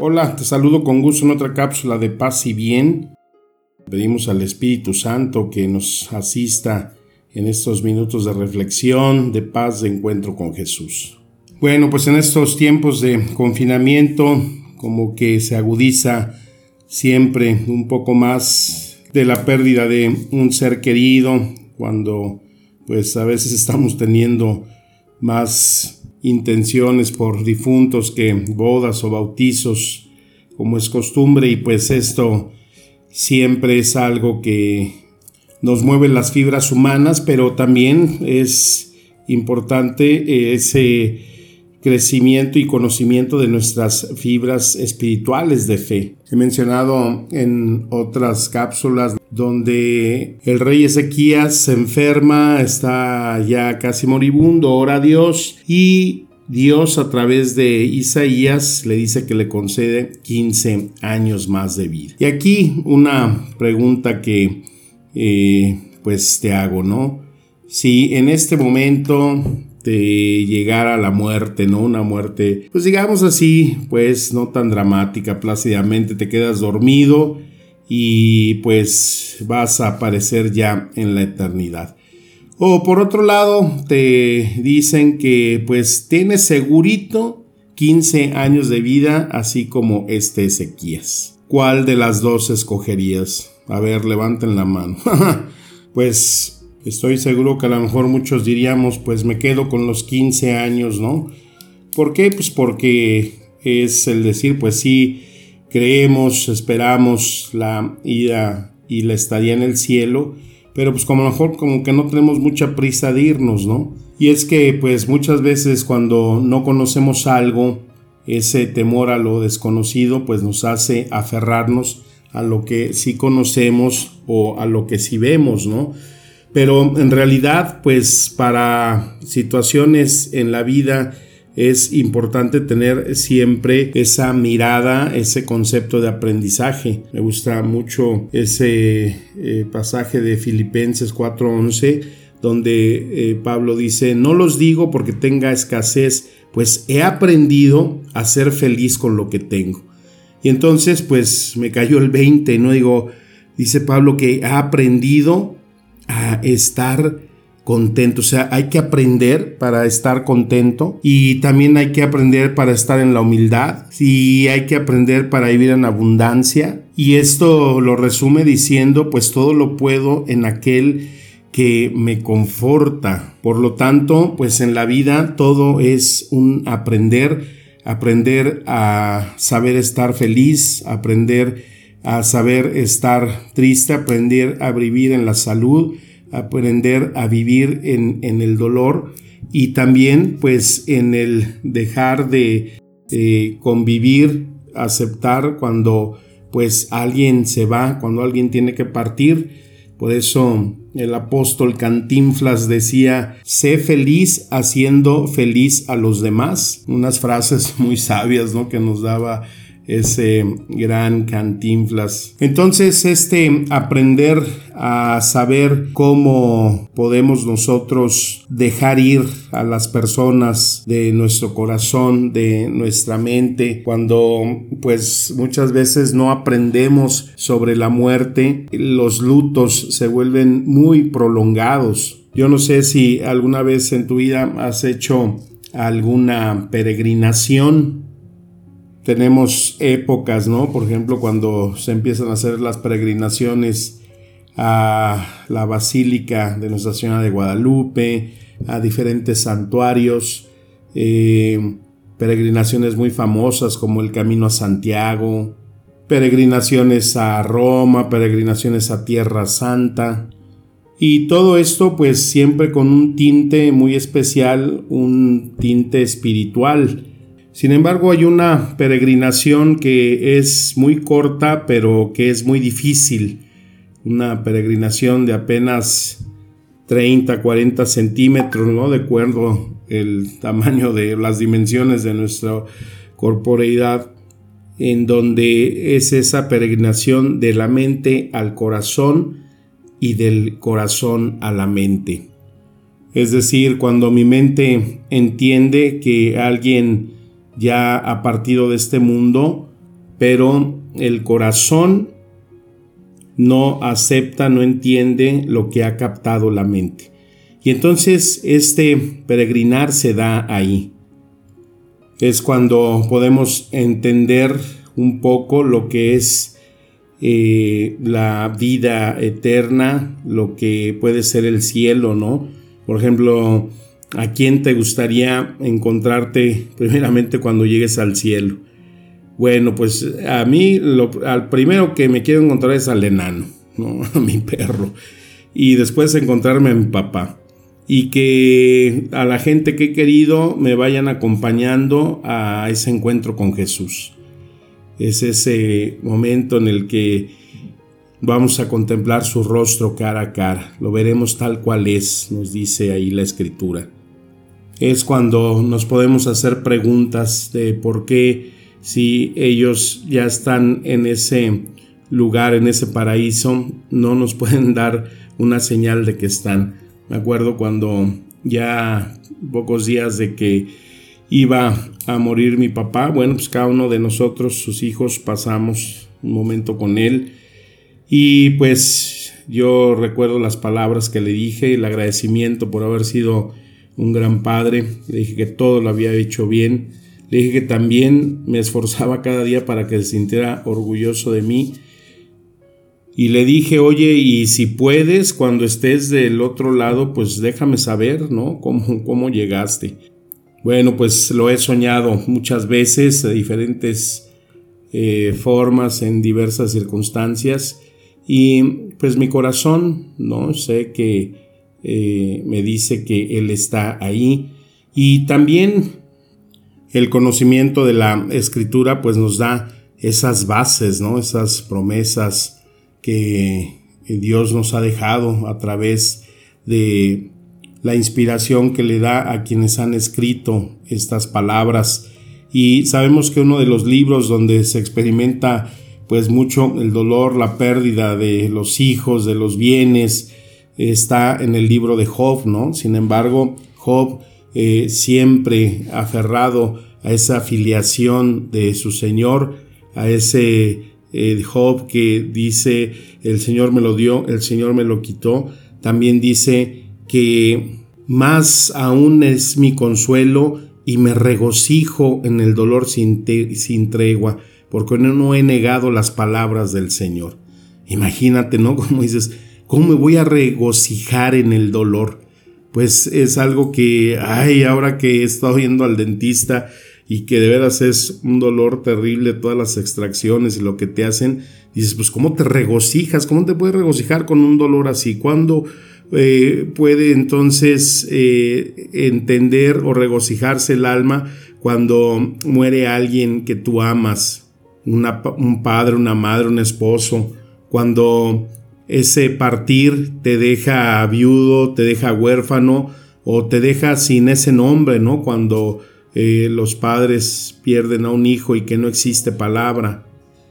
Hola, te saludo con gusto en otra cápsula de paz y bien. Pedimos al Espíritu Santo que nos asista en estos minutos de reflexión, de paz, de encuentro con Jesús. Bueno, pues en estos tiempos de confinamiento, como que se agudiza siempre un poco más de la pérdida de un ser querido, cuando pues a veces estamos teniendo más intenciones por difuntos que bodas o bautizos, como es costumbre, y pues esto siempre es algo que nos mueve las fibras humanas, pero también es importante ese crecimiento y conocimiento de nuestras fibras espirituales de fe. He mencionado en otras cápsulas donde el rey Ezequías se enferma, está ya casi moribundo, ora a Dios y Dios a través de Isaías le dice que le concede 15 años más de vida. Y aquí una pregunta que eh, pues te hago, ¿no? Si en este momento te llegara la muerte, ¿no? Una muerte, pues digamos así, pues no tan dramática, plácidamente te quedas dormido y pues vas a aparecer ya en la eternidad. O por otro lado, te dicen que pues tienes segurito 15 años de vida, así como este Ezequías. ¿Cuál de las dos escogerías? A ver, levanten la mano. pues estoy seguro que a lo mejor muchos diríamos, pues me quedo con los 15 años, ¿no? ¿Por qué? Pues porque es el decir, pues sí, creemos, esperamos la ida y la estadía en el cielo, pero pues como a lo mejor como que no tenemos mucha prisa de irnos, ¿no? Y es que pues muchas veces cuando no conocemos algo, ese temor a lo desconocido pues nos hace aferrarnos a lo que sí conocemos o a lo que sí vemos, ¿no? Pero en realidad pues para situaciones en la vida es importante tener siempre esa mirada, ese concepto de aprendizaje. Me gusta mucho ese eh, pasaje de Filipenses 4:11 donde eh, Pablo dice, no los digo porque tenga escasez, pues he aprendido a ser feliz con lo que tengo. Y entonces pues me cayó el 20, no digo, dice Pablo que ha aprendido a estar contento. O sea, hay que aprender para estar contento y también hay que aprender para estar en la humildad y hay que aprender para vivir en abundancia. Y esto lo resume diciendo, pues todo lo puedo en aquel que me conforta. Por lo tanto, pues en la vida todo es un aprender, aprender a saber estar feliz, aprender a saber estar triste, aprender a vivir en la salud, aprender a vivir en, el dolor y también pues en el dejar de convivir, aceptar cuando pues alguien se va, cuando alguien tiene que partir. Por eso el apóstol Cantinflas decía, sé feliz haciendo feliz a los demás. Unas frases muy sabias, ¿no? Que nos daba ese gran cantinflas. Entonces, este aprender a saber cómo podemos nosotros dejar ir a las personas de nuestro corazón, de nuestra mente, cuando pues muchas veces no aprendemos sobre la muerte, los lutos se vuelven muy prolongados. Yo no sé si alguna vez en tu vida has hecho alguna peregrinación tenemos épocas, ¿no? Por ejemplo, cuando se empiezan a hacer las peregrinaciones a la Basílica de Nuestra Señora de Guadalupe, a diferentes santuarios, eh, peregrinaciones muy famosas como el Camino a Santiago, peregrinaciones a Roma, peregrinaciones a Tierra Santa. Y todo esto pues siempre con un tinte muy especial, un tinte espiritual Sin embargo, hay una peregrinación que es muy corta, pero que es muy difícil. Una peregrinación de apenas 30, 40 centímetros, ¿no? De acuerdo el tamaño de las dimensiones de nuestra corporeidad, en donde es esa peregrinación de la mente al corazón y del corazón a la mente. Es decir, cuando mi mente entiende que alguien ya ha partido de este mundo, pero el corazón no acepta, no entiende lo que ha captado la mente. Y entonces este peregrinar se da ahí. Es cuando podemos entender un poco lo que es eh, la vida eterna, lo que puede ser el cielo, ¿no? Por ejemplo, ¿A quién te gustaría encontrarte primeramente cuando llegues al cielo? Bueno, pues a mí al primero que me quiero encontrar es al enano, ¿no? a mi perro. Y después encontrarme a mi papá. Y que a la gente que he querido me vayan acompañando a ese encuentro con Jesús. Es ese momento en el que vamos a contemplar su rostro cara a cara. Lo veremos tal cual es, nos dice ahí la escritura es cuando nos podemos hacer preguntas de por qué si ellos ya están en ese lugar, en ese paraíso, no nos pueden dar una señal de que están. Me acuerdo cuando ya pocos días de que iba a morir mi papá, bueno, pues cada uno de nosotros, sus hijos, pasamos un momento con él y pues yo recuerdo las palabras que le dije, el agradecimiento por haber sido un gran padre, le dije que todo lo había hecho bien, le dije que también me esforzaba cada día para que se sintiera orgulloso de mí. Y le dije, oye, y si puedes, cuando estés del otro lado, pues déjame saber, ¿no? ¿Cómo, cómo llegaste? Bueno, pues lo he soñado muchas veces, de diferentes eh, formas, en diversas circunstancias. Y pues mi corazón, ¿no? Sé que eh, me dice que Él está ahí. Y también el conocimiento de la escritura pues nos da esas bases, ¿no? esas promesas que Dios nos ha dejado a través de la inspiración que le da a quienes han escrito estas palabras. Y sabemos que uno de los libros donde se experimenta pues mucho el dolor, la pérdida de los hijos, de los bienes, está en el libro de Job, ¿no? Sin embargo, Job eh, siempre aferrado a esa afiliación de su Señor, a ese eh, Job que dice, el Señor me lo dio, el Señor me lo quitó, también dice que más aún es mi consuelo y me regocijo en el dolor sin, sin tregua, porque no he negado las palabras del Señor. Imagínate, ¿no? Como dices, ¿Cómo me voy a regocijar en el dolor? Pues es algo que, ay, ahora que he estado yendo al dentista y que de veras es un dolor terrible todas las extracciones y lo que te hacen, dices, pues ¿cómo te regocijas? ¿Cómo te puedes regocijar con un dolor así? ¿Cuándo eh, puede entonces eh, entender o regocijarse el alma cuando muere alguien que tú amas? un padre, una madre, un esposo, cuando ese partir te deja viudo, te deja huérfano o te deja sin ese nombre, ¿no? Cuando eh, los padres pierden a un hijo y que no existe palabra.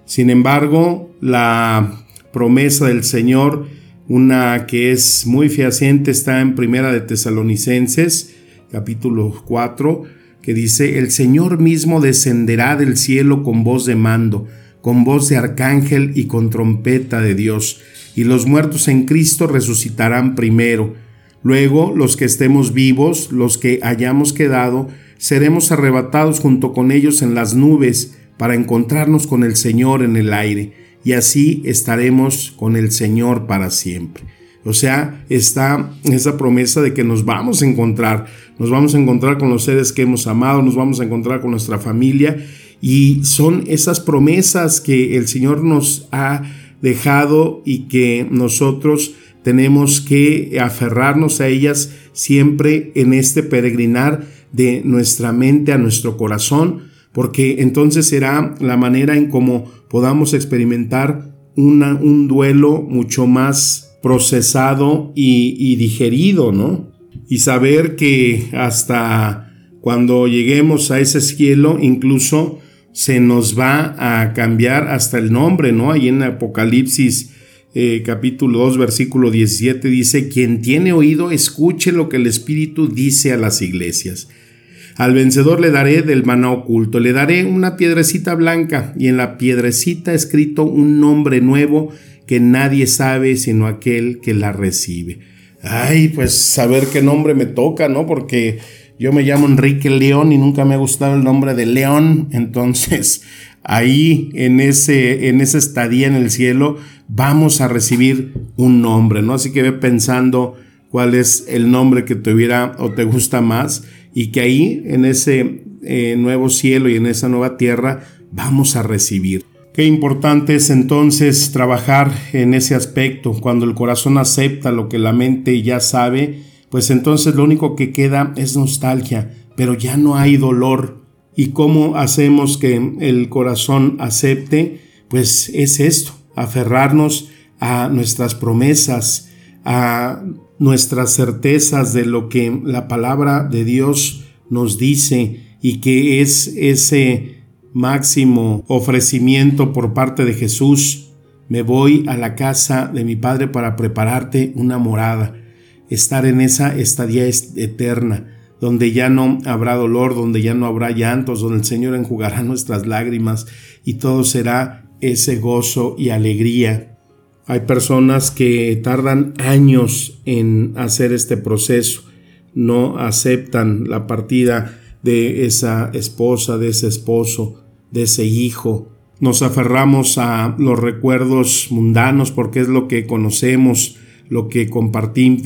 Sin embargo, la promesa del Señor, una que es muy fehaciente, está en Primera de Tesalonicenses, capítulo 4, que dice, el Señor mismo descenderá del cielo con voz de mando, con voz de arcángel y con trompeta de Dios y los muertos en Cristo resucitarán primero. Luego los que estemos vivos, los que hayamos quedado, seremos arrebatados junto con ellos en las nubes para encontrarnos con el Señor en el aire, y así estaremos con el Señor para siempre. O sea, está esa promesa de que nos vamos a encontrar, nos vamos a encontrar con los seres que hemos amado, nos vamos a encontrar con nuestra familia, y son esas promesas que el Señor nos ha dejado y que nosotros tenemos que aferrarnos a ellas siempre en este peregrinar de nuestra mente a nuestro corazón porque entonces será la manera en cómo podamos experimentar un duelo mucho más procesado y, y digerido, ¿no? Y saber que hasta cuando lleguemos a ese cielo, incluso se nos va a cambiar hasta el nombre, ¿no? Ahí en Apocalipsis eh, capítulo 2, versículo 17 dice, quien tiene oído, escuche lo que el Espíritu dice a las iglesias. Al vencedor le daré del maná oculto, le daré una piedrecita blanca y en la piedrecita escrito un nombre nuevo que nadie sabe sino aquel que la recibe. Ay, pues saber qué nombre me toca, ¿no? Porque yo me llamo Enrique León y nunca me ha gustado el nombre de León, entonces ahí en ese en esa estadía en el cielo vamos a recibir un nombre, ¿no? Así que ve pensando cuál es el nombre que te hubiera o te gusta más y que ahí en ese eh, nuevo cielo y en esa nueva tierra vamos a recibir. Qué importante es entonces trabajar en ese aspecto. Cuando el corazón acepta lo que la mente ya sabe, pues entonces lo único que queda es nostalgia, pero ya no hay dolor. ¿Y cómo hacemos que el corazón acepte? Pues es esto, aferrarnos a nuestras promesas, a nuestras certezas de lo que la palabra de Dios nos dice y que es ese máximo ofrecimiento por parte de Jesús. Me voy a la casa de mi Padre para prepararte una morada, estar en esa estadía eterna, donde ya no habrá dolor, donde ya no habrá llantos, donde el Señor enjugará nuestras lágrimas y todo será ese gozo y alegría. Hay personas que tardan años en hacer este proceso, no aceptan la partida de esa esposa, de ese esposo, de ese hijo. Nos aferramos a los recuerdos mundanos porque es lo que conocemos, lo que compartimos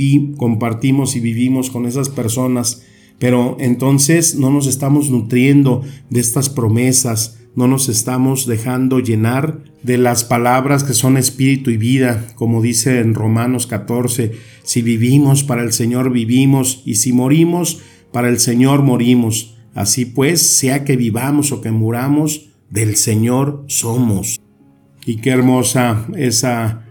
y vivimos con esas personas, pero entonces no nos estamos nutriendo de estas promesas, no nos estamos dejando llenar de las palabras que son espíritu y vida, como dice en Romanos 14, si vivimos para el Señor vivimos y si morimos para el Señor morimos. Así pues, sea que vivamos o que muramos, del Señor somos. Y qué hermosa esa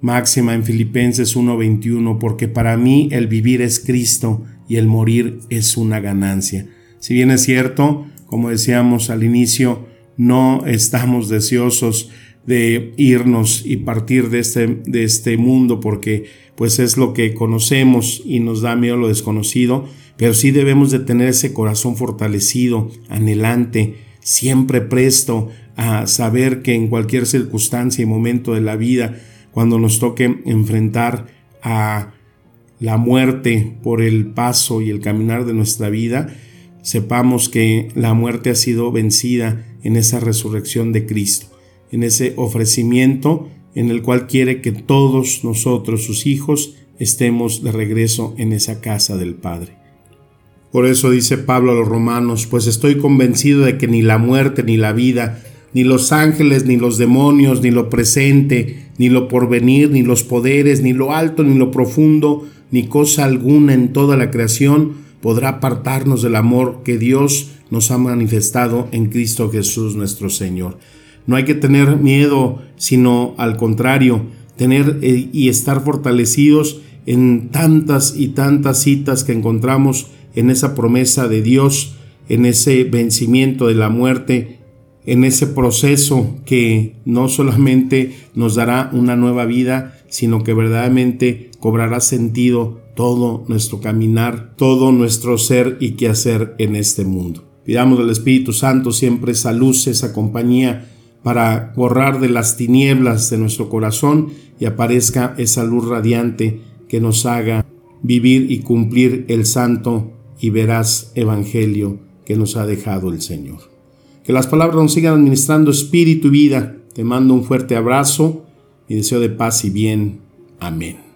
máxima en Filipenses 1:21, porque para mí el vivir es Cristo y el morir es una ganancia. Si bien es cierto, como decíamos al inicio, no estamos deseosos de irnos y partir de este, de este mundo porque pues es lo que conocemos y nos da miedo lo desconocido, pero sí debemos de tener ese corazón fortalecido, anhelante, siempre presto a saber que en cualquier circunstancia y momento de la vida, cuando nos toque enfrentar a la muerte por el paso y el caminar de nuestra vida, sepamos que la muerte ha sido vencida en esa resurrección de Cristo, en ese ofrecimiento en el cual quiere que todos nosotros, sus hijos, estemos de regreso en esa casa del Padre. Por eso dice Pablo a los romanos, pues estoy convencido de que ni la muerte ni la vida, ni los ángeles, ni los demonios, ni lo presente, ni lo porvenir, ni los poderes, ni lo alto, ni lo profundo, ni cosa alguna en toda la creación podrá apartarnos del amor que Dios nos ha manifestado en Cristo Jesús nuestro Señor. No hay que tener miedo, sino al contrario, tener eh, y estar fortalecidos en tantas y tantas citas que encontramos en esa promesa de Dios, en ese vencimiento de la muerte, en ese proceso que no solamente nos dará una nueva vida, sino que verdaderamente cobrará sentido todo nuestro caminar, todo nuestro ser y quehacer en este mundo. Pidamos al Espíritu Santo siempre esa luz, esa compañía para borrar de las tinieblas de nuestro corazón y aparezca esa luz radiante que nos haga vivir y cumplir el santo y veraz evangelio que nos ha dejado el Señor. Que las palabras nos sigan administrando espíritu y vida. Te mando un fuerte abrazo y deseo de paz y bien. Amén.